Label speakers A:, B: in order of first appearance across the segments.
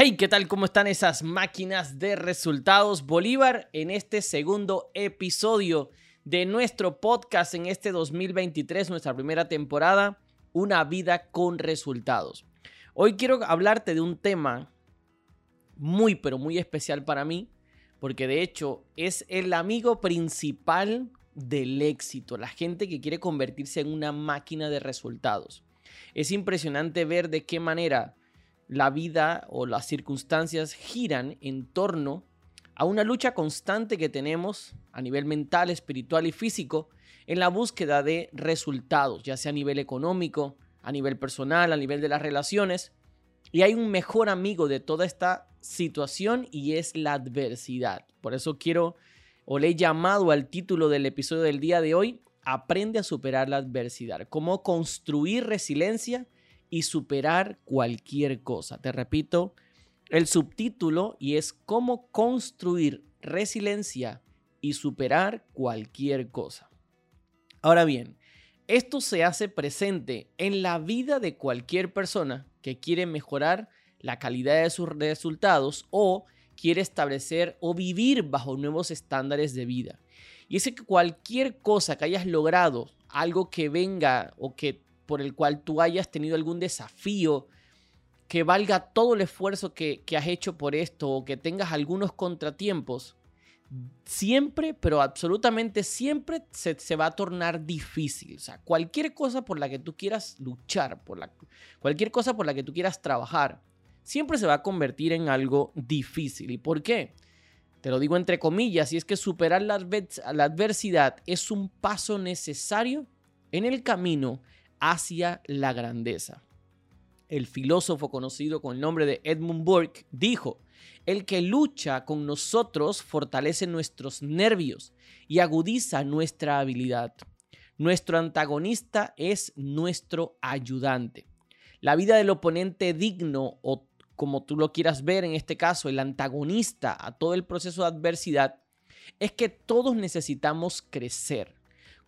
A: Hey, ¿qué tal? ¿Cómo están esas máquinas de resultados? Bolívar en este segundo episodio de nuestro podcast en este 2023, nuestra primera temporada, Una vida con resultados. Hoy quiero hablarte de un tema muy, pero muy especial para mí, porque de hecho es el amigo principal del éxito, la gente que quiere convertirse en una máquina de resultados. Es impresionante ver de qué manera la vida o las circunstancias giran en torno a una lucha constante que tenemos a nivel mental, espiritual y físico en la búsqueda de resultados, ya sea a nivel económico, a nivel personal, a nivel de las relaciones. Y hay un mejor amigo de toda esta situación y es la adversidad. Por eso quiero o le he llamado al título del episodio del día de hoy, Aprende a superar la adversidad. Cómo construir resiliencia y superar cualquier cosa. Te repito, el subtítulo y es cómo construir resiliencia y superar cualquier cosa. Ahora bien, esto se hace presente en la vida de cualquier persona que quiere mejorar la calidad de sus resultados o quiere establecer o vivir bajo nuevos estándares de vida. Y es que cualquier cosa que hayas logrado, algo que venga o que por el cual tú hayas tenido algún desafío que valga todo el esfuerzo que, has hecho por esto o que tengas algunos contratiempos, siempre, pero absolutamente siempre se, va a tornar difícil. O sea, cualquier cosa por la que tú quieras luchar, por la, cualquier cosa por la que tú quieras trabajar, siempre se va a convertir en algo difícil. ¿Y por qué? Te lo digo entre comillas, y es que superar la, la adversidad es un paso necesario en el camino hacia la grandeza. El filósofo conocido con el nombre de Edmund Burke dijo, el que lucha con nosotros fortalece nuestros nervios y agudiza nuestra habilidad. Nuestro antagonista es nuestro ayudante. La vida del oponente digno o como tú lo quieras ver en este caso, el antagonista a todo el proceso de adversidad, es que todos necesitamos crecer.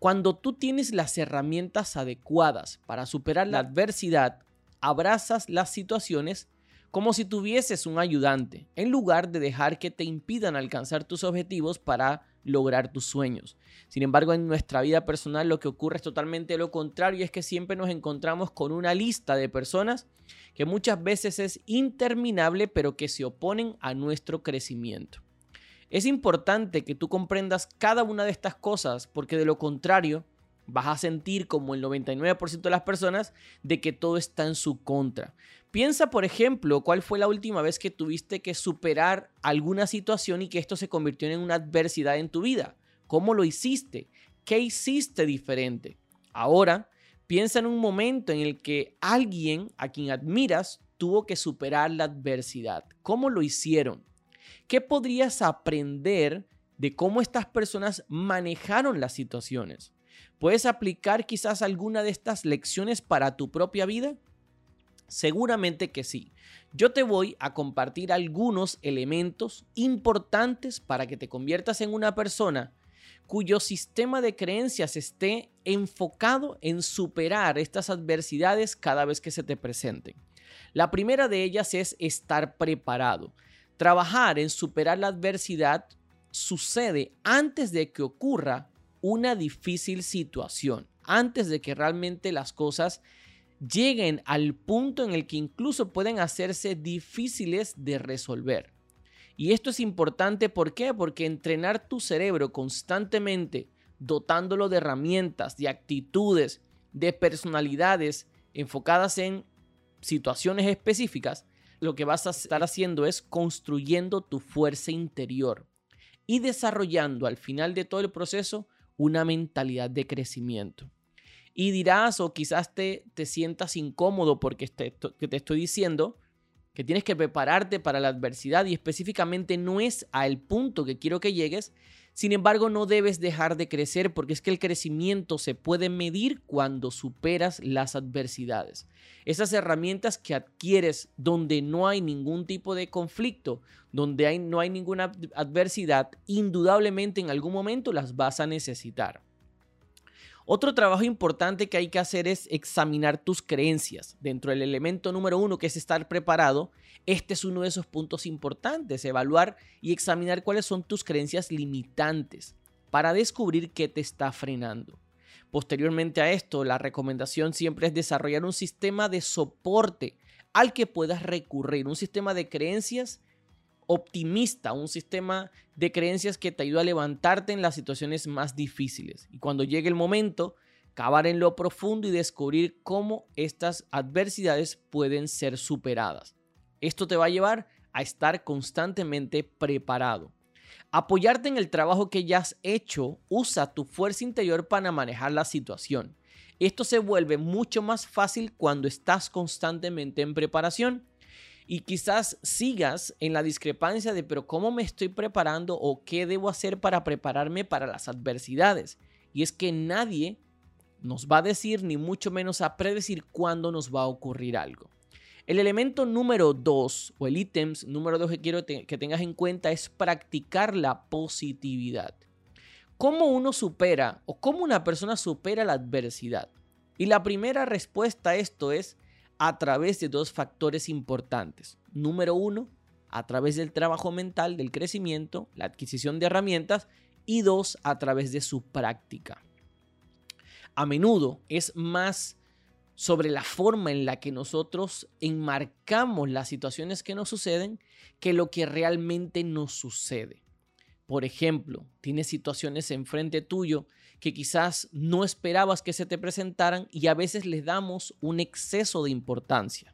A: Cuando tú tienes las herramientas adecuadas para superar la adversidad, abrazas las situaciones como si tuvieses un ayudante, en lugar de dejar que te impidan alcanzar tus objetivos para lograr tus sueños. Sin embargo, en nuestra vida personal lo que ocurre es totalmente lo contrario es que siempre nos encontramos con una lista de personas que muchas veces es interminable pero que se oponen a nuestro crecimiento. Es importante que tú comprendas cada una de estas cosas porque de lo contrario vas a sentir como el 99% de las personas de que todo está en su contra. Piensa, por ejemplo, cuál fue la última vez que tuviste que superar alguna situación y que esto se convirtió en una adversidad en tu vida. ¿Cómo lo hiciste? ¿Qué hiciste diferente? Ahora, piensa en un momento en el que alguien a quien admiras tuvo que superar la adversidad. ¿Cómo lo hicieron? ¿Qué podrías aprender de cómo estas personas manejaron las situaciones? ¿Puedes aplicar quizás alguna de estas lecciones para tu propia vida? Seguramente que sí. Yo te voy a compartir algunos elementos importantes para que te conviertas en una persona cuyo sistema de creencias esté enfocado en superar estas adversidades cada vez que se te presenten. La primera de ellas es estar preparado. Trabajar en superar la adversidad sucede antes de que ocurra una difícil situación, antes de que realmente las cosas lleguen al punto en el que incluso pueden hacerse difíciles de resolver. Y esto es importante, ¿por qué? Porque entrenar tu cerebro constantemente, dotándolo de herramientas, de actitudes, de personalidades enfocadas en situaciones específicas, lo que vas a estar haciendo es construyendo tu fuerza interior y desarrollando al final de todo el proceso una mentalidad de crecimiento. Y dirás o quizás te, te sientas incómodo porque te, que te estoy diciendo que tienes que prepararte para la adversidad y específicamente no es al punto que quiero que llegues, sin embargo, no debes dejar de crecer porque es que el crecimiento se puede medir cuando superas las adversidades. Esas herramientas que adquieres donde no hay ningún tipo de conflicto, donde no hay ninguna adversidad, indudablemente en algún momento las vas a necesitar. Otro trabajo importante que hay que hacer es examinar tus creencias. Dentro del elemento número uno, que es estar preparado, este es uno de esos puntos importantes, evaluar y examinar cuáles son tus creencias limitantes para descubrir qué te está frenando. Posteriormente a esto, la recomendación siempre es desarrollar un sistema de soporte al que puedas recurrir, un sistema de creencias optimista, un sistema de creencias que te ayuda a levantarte en las situaciones más difíciles. Y cuando llegue el momento, cavar en lo profundo y descubrir cómo estas adversidades pueden ser superadas. Esto te va a llevar a estar constantemente preparado. Apoyarte en el trabajo que ya has hecho, usa tu fuerza interior para manejar la situación. Esto se vuelve mucho más fácil cuando estás constantemente en preparación y quizás sigas en la discrepancia de, pero ¿cómo me estoy preparando o qué debo hacer para prepararme para las adversidades? Y es que nadie nos va a decir, ni mucho menos a predecir cuándo nos va a ocurrir algo. El elemento número dos o el ítem número dos que quiero que tengas en cuenta es practicar la positividad. ¿Cómo uno supera o cómo una persona supera la adversidad? Y la primera respuesta a esto es a través de dos factores importantes. Número uno, a través del trabajo mental, del crecimiento, la adquisición de herramientas y dos, a través de su práctica. A menudo es más sobre la forma en la que nosotros enmarcamos las situaciones que nos suceden que lo que realmente nos sucede. Por ejemplo, tienes situaciones enfrente tuyo que quizás no esperabas que se te presentaran y a veces les damos un exceso de importancia.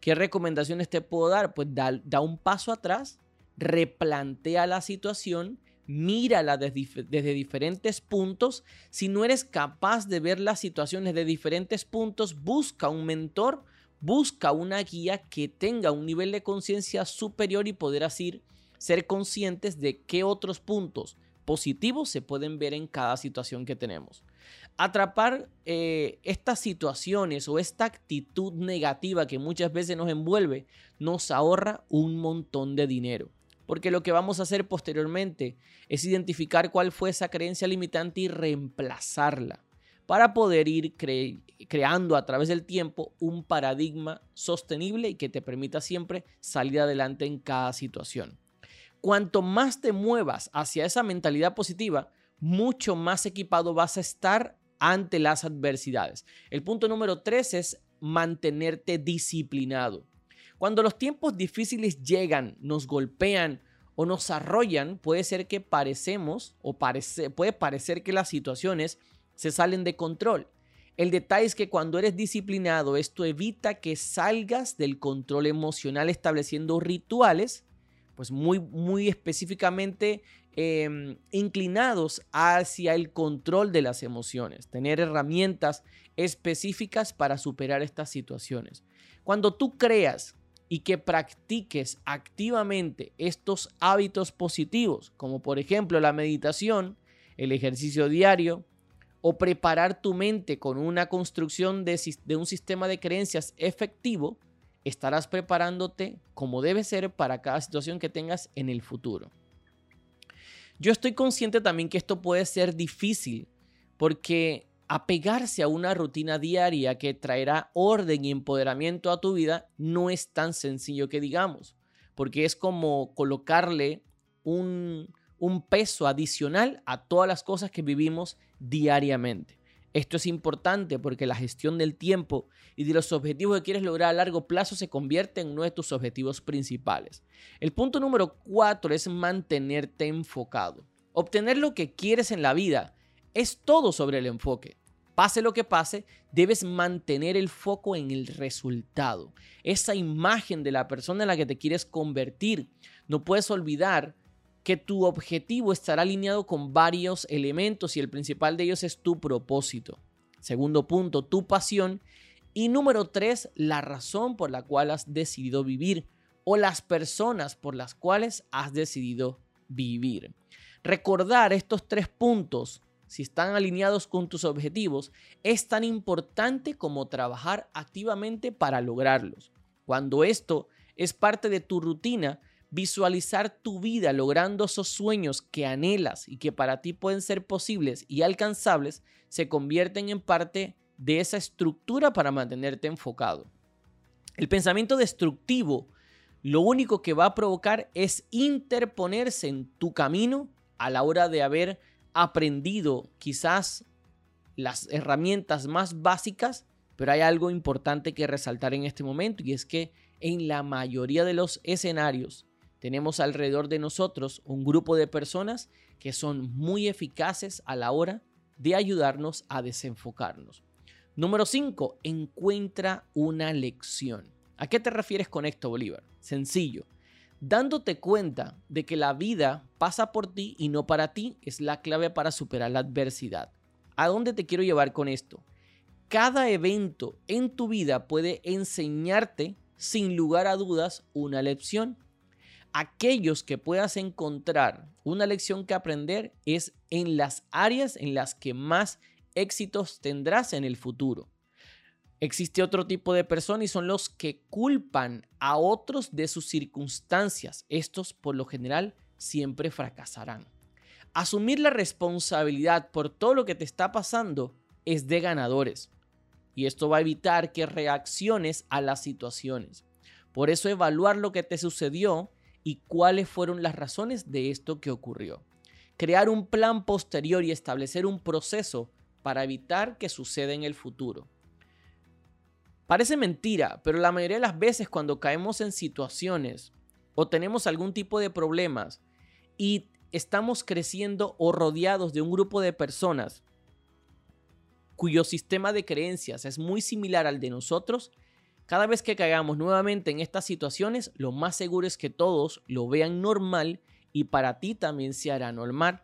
A: ¿Qué recomendaciones te puedo dar? Pues da, un paso atrás, replantea la situación, mírala desde, desde diferentes puntos. Si no eres capaz de ver las situaciones de diferentes puntos, busca un mentor, busca una guía que tenga un nivel de conciencia superior y poder así ser conscientes de qué otros puntos positivos se pueden ver en cada situación que tenemos. Atrapar eh, estas situaciones o esta actitud negativa que muchas veces nos envuelve nos ahorra un montón de dinero. Porque lo que vamos a hacer posteriormente es identificar cuál fue esa creencia limitante y reemplazarla para poder ir creando a través del tiempo un paradigma sostenible y que te permita siempre salir adelante en cada situación cuanto más te muevas hacia esa mentalidad positiva, mucho más equipado vas a estar ante las adversidades. El punto número tres es mantenerte disciplinado. Cuando los tiempos difíciles llegan, nos golpean o nos arrollan, puede ser que parecemos o puede parecer que las situaciones se salen de control. El detalle es que cuando eres disciplinado, esto evita que salgas del control emocional estableciendo rituales pues muy, muy específicamente em, inclinados hacia el control de las emociones, tener herramientas específicas para superar estas situaciones. Cuando tú creas y que practiques activamente estos hábitos positivos, como por ejemplo la meditación, el ejercicio diario, o preparar tu mente con una construcción de, de un sistema de creencias efectivo, estarás preparándote como debe ser para cada situación que tengas en el futuro. Yo estoy consciente también que esto puede ser difícil porque apegarse a una rutina diaria que traerá orden y empoderamiento a tu vida no es tan sencillo que digamos, porque es como colocarle un, peso adicional a todas las cosas que vivimos diariamente. Esto es importante porque la gestión del tiempo y de los objetivos que quieres lograr a largo plazo se convierte en uno de tus objetivos principales. El punto número cuatro es mantenerte enfocado. Obtener lo que quieres en la vida es todo sobre el enfoque. Pase lo que pase, debes mantener el foco en el resultado. Esa imagen de la persona en la que te quieres convertir. No puedes olvidar que tu objetivo estará alineado con varios elementos y el principal de ellos es tu propósito. Segundo punto, tu pasión. Y número tres, la razón por la cual has decidido vivir o las personas por las cuales has decidido vivir. Recordar estos tres puntos, si están alineados con tus objetivos, es tan importante como trabajar activamente para lograrlos. Cuando esto es parte de tu rutina, Visualizar tu vida logrando esos sueños que anhelas y que para ti pueden ser posibles y alcanzables se convierten en parte de esa estructura para mantenerte enfocado. El pensamiento destructivo lo único que va a provocar es interponerse en tu camino a la hora de haber aprendido quizás las herramientas más básicas, pero hay algo importante que resaltar en este momento y es que en la mayoría de los escenarios tenemos alrededor de nosotros un grupo de personas que son muy eficaces a la hora de ayudarnos a desenfocarnos. Número 5. Encuentra una lección. ¿A qué te refieres con esto, Bolívar? Sencillo. Dándote cuenta de que la vida pasa por ti y no para ti es la clave para superar la adversidad. ¿A dónde te quiero llevar con esto? Cada evento en tu vida puede enseñarte, sin lugar a dudas, una lección. Aquellos que puedas encontrar una lección que aprender es en las áreas en las que más éxitos tendrás en el futuro. Existe otro tipo de personas y son los que culpan a otros de sus circunstancias. Estos por lo general siempre fracasarán. Asumir la responsabilidad por todo lo que te está pasando es de ganadores. Y esto va a evitar que reacciones a las situaciones. Por eso evaluar lo que te sucedió y cuáles fueron las razones de esto que ocurrió. Crear un plan posterior y establecer un proceso para evitar que suceda en el futuro. Parece mentira, pero la mayoría de las veces cuando caemos en situaciones o tenemos algún tipo de problemas y estamos creciendo o rodeados de un grupo de personas cuyo sistema de creencias es muy similar al de nosotros, cada vez que caigamos nuevamente en estas situaciones, lo más seguro es que todos lo vean normal y para ti también se hará normal.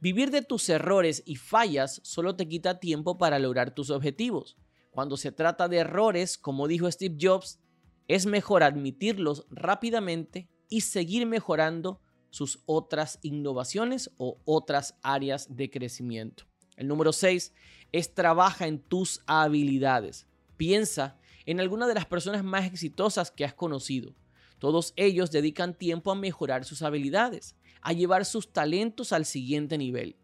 A: Vivir de tus errores y fallas solo te quita tiempo para lograr tus objetivos. Cuando se trata de errores, como dijo Steve Jobs, es mejor admitirlos rápidamente y seguir mejorando sus otras innovaciones o otras áreas de crecimiento. El número 6 es trabaja en tus habilidades. Piensa en alguna de las personas más exitosas que has conocido. Todos ellos dedican tiempo a mejorar sus habilidades, a llevar sus talentos al siguiente nivel.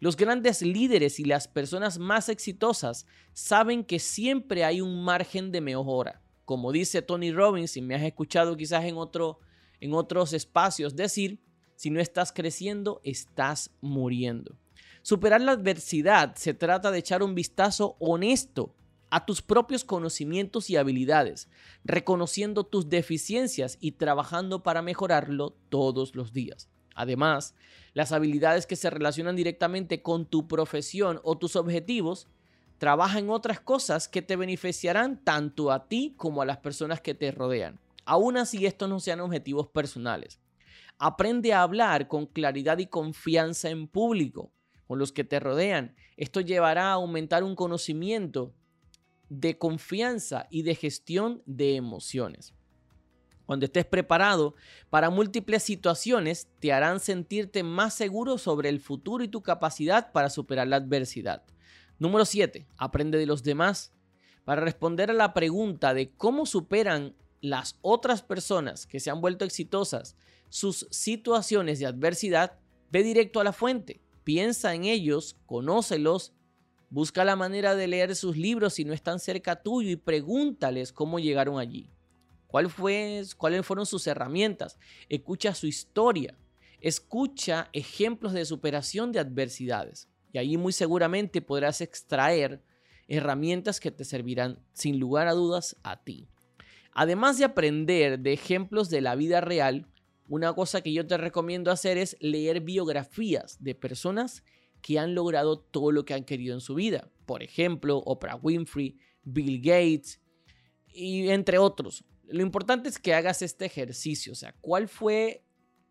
A: Los grandes líderes y las personas más exitosas saben que siempre hay un margen de mejora. Como dice Tony Robbins, y me has escuchado quizás en, otro, en otros espacios decir, si no estás creciendo, estás muriendo. Superar la adversidad se trata de echar un vistazo honesto a tus propios conocimientos y habilidades, reconociendo tus deficiencias y trabajando para mejorarlo todos los días. Además, las habilidades que se relacionan directamente con tu profesión o tus objetivos, trabaja en otras cosas que te beneficiarán tanto a ti como a las personas que te rodean. Aún así, estos no sean objetivos personales. Aprende a hablar con claridad y confianza en público con los que te rodean. Esto llevará a aumentar un conocimiento de confianza y de gestión de emociones. Cuando estés preparado para múltiples situaciones, te harán sentirte más seguro sobre el futuro y tu capacidad para superar la adversidad. Número 7. Aprende de los demás. Para responder a la pregunta de cómo superan las otras personas que se han vuelto exitosas sus situaciones de adversidad, ve directo a la fuente. Piensa en ellos, conócelos, busca la manera de leer sus libros si no están cerca tuyo y pregúntales cómo llegaron allí. ¿Cuál fue, ¿Cuáles fueron sus herramientas? Escucha su historia. Escucha ejemplos de superación de adversidades. Y ahí muy seguramente podrás extraer herramientas que te servirán sin lugar a dudas a ti. Además de aprender de ejemplos de la vida real, una cosa que yo te recomiendo hacer es leer biografías de personas que han logrado todo lo que han querido en su vida. Por ejemplo, Oprah Winfrey, Bill Gates y entre otros. Lo importante es que hagas este ejercicio, o sea, ¿cuál fue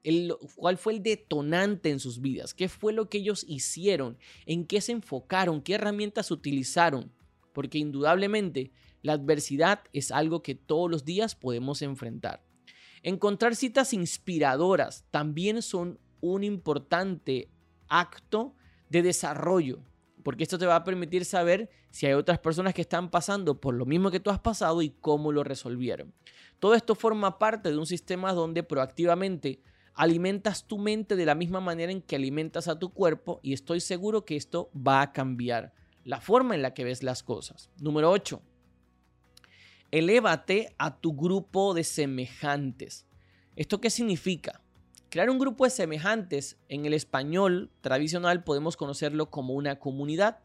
A: el, cuál fue el detonante en sus vidas, qué fue lo que ellos hicieron, en qué se enfocaron, qué herramientas utilizaron, porque indudablemente la adversidad es algo que todos los días podemos enfrentar. Encontrar citas inspiradoras también son un importante acto de desarrollo. porque esto te va a permitir saber si hay otras personas que están pasando por lo mismo que tú has pasado y cómo lo resolvieron. Todo esto forma parte de un sistema donde proactivamente alimentas tu mente de la misma manera en que alimentas a tu cuerpo y estoy seguro que esto va a cambiar la forma en la que ves las cosas. Número 8. Elévate a tu grupo de semejantes. ¿Esto qué significa? Crear un grupo de semejantes en el español tradicional podemos conocerlo como una comunidad,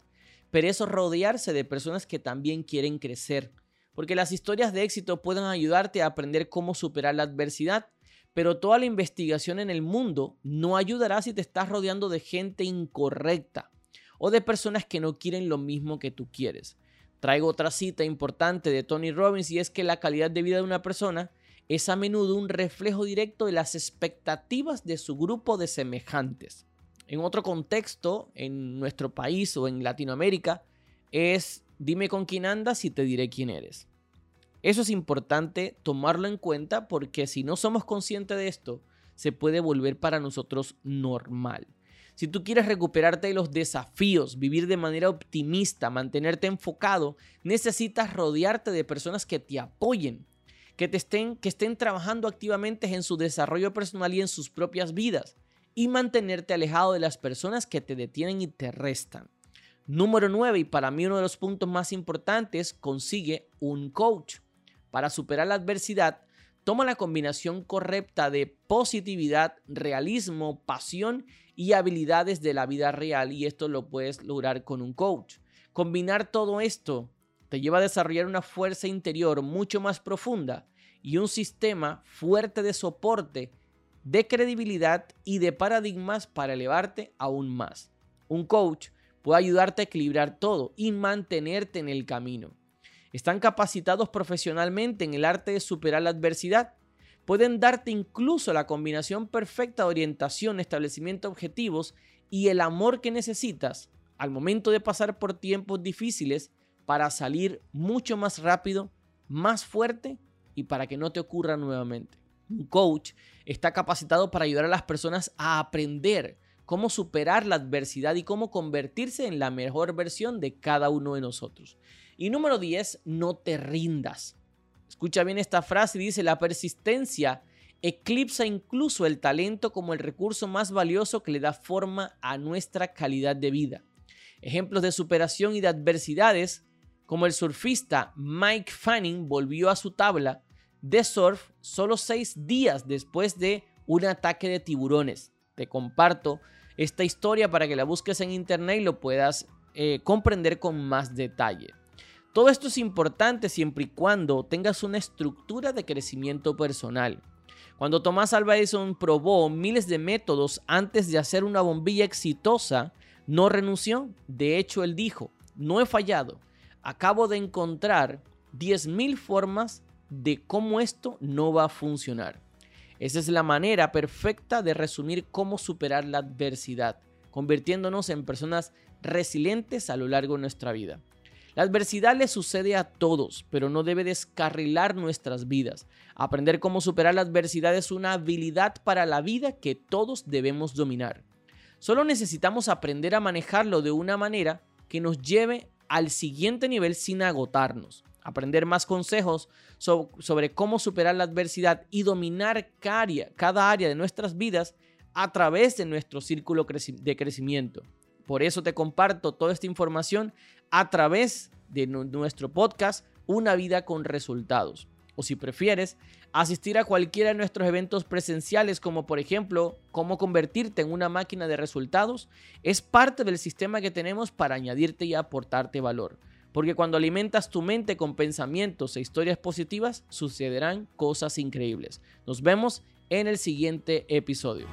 A: pero eso rodearse de personas que también quieren crecer, porque las historias de éxito pueden ayudarte a aprender cómo superar la adversidad, pero toda la investigación en el mundo no ayudará si te estás rodeando de gente incorrecta o de personas que no quieren lo mismo que tú quieres. Traigo otra cita importante de Tony Robbins y es que la calidad de vida de una persona es a menudo un reflejo directo de las expectativas de su grupo de semejantes. En otro contexto, en nuestro país o en Latinoamérica, es dime con quién andas y te diré quién eres. Eso es importante tomarlo en cuenta porque si no somos conscientes de esto, se puede volver para nosotros normal. Si tú quieres recuperarte de los desafíos, vivir de manera optimista, mantenerte enfocado, necesitas rodearte de personas que te apoyen, que, te estén, que estén trabajando activamente en su desarrollo personal y en sus propias vidas y mantenerte alejado de las personas que te detienen y te restan. Número 9, y para mí uno de los puntos más importantes, consigue un coach. Para superar la adversidad, toma la combinación correcta de positividad, realismo, pasión y habilidades de la vida real y esto lo puedes lograr con un coach. Combinar todo esto te lleva a desarrollar una fuerza interior mucho más profunda y un sistema fuerte de soporte, de credibilidad y de paradigmas para elevarte aún más. Un coach puede ayudarte a equilibrar todo y mantenerte en el camino. Están capacitados profesionalmente en el arte de superar la adversidad. Pueden darte incluso la combinación perfecta de orientación, establecimiento de objetivos y el amor que necesitas al momento de pasar por tiempos difíciles para salir mucho más rápido, más fuerte y para que no te ocurra nuevamente. Un coach está capacitado para ayudar a las personas a aprender cómo superar la adversidad y cómo convertirse en la mejor versión de cada uno de nosotros. Y número 10, no te rindas. Escucha bien esta frase, dice, la persistencia eclipsa incluso el talento como el recurso más valioso que le da forma a nuestra calidad de vida. Ejemplos de superación y de adversidades como el surfista Mike Fanning volvió a su tabla de surf solo seis días después de un ataque de tiburones. Te comparto esta historia para que la busques en internet y lo puedas eh, comprender con más detalle. Todo esto es importante siempre y cuando tengas una estructura de crecimiento personal. Cuando Tomás Alva Edison probó miles de métodos antes de hacer una bombilla exitosa, no renunció. De hecho, él dijo, no he fallado, acabo de encontrar 10.000 formas de cómo esto no va a funcionar. Esa es la manera perfecta de resumir cómo superar la adversidad, convirtiéndonos en personas resilientes a lo largo de nuestra vida. La adversidad le sucede a todos, pero no debe descarrilar nuestras vidas. Aprender cómo superar la adversidad es una habilidad para la vida que todos debemos dominar. Solo necesitamos aprender a manejarlo de una manera que nos lleve al siguiente nivel sin agotarnos. Aprender más consejos sobre cómo superar la adversidad y dominar cada área de nuestras vidas a través de nuestro círculo de crecimiento. Por eso te comparto toda esta información a través de nuestro podcast Una vida con resultados o si prefieres, asistir a cualquiera de nuestros eventos presenciales, como por ejemplo cómo convertirte en una máquina de resultados, es parte del sistema que tenemos para añadirte y aportarte valor. Porque cuando alimentas tu mente con pensamientos e historias positivas, sucederán cosas increíbles. Nos vemos en el siguiente episodio.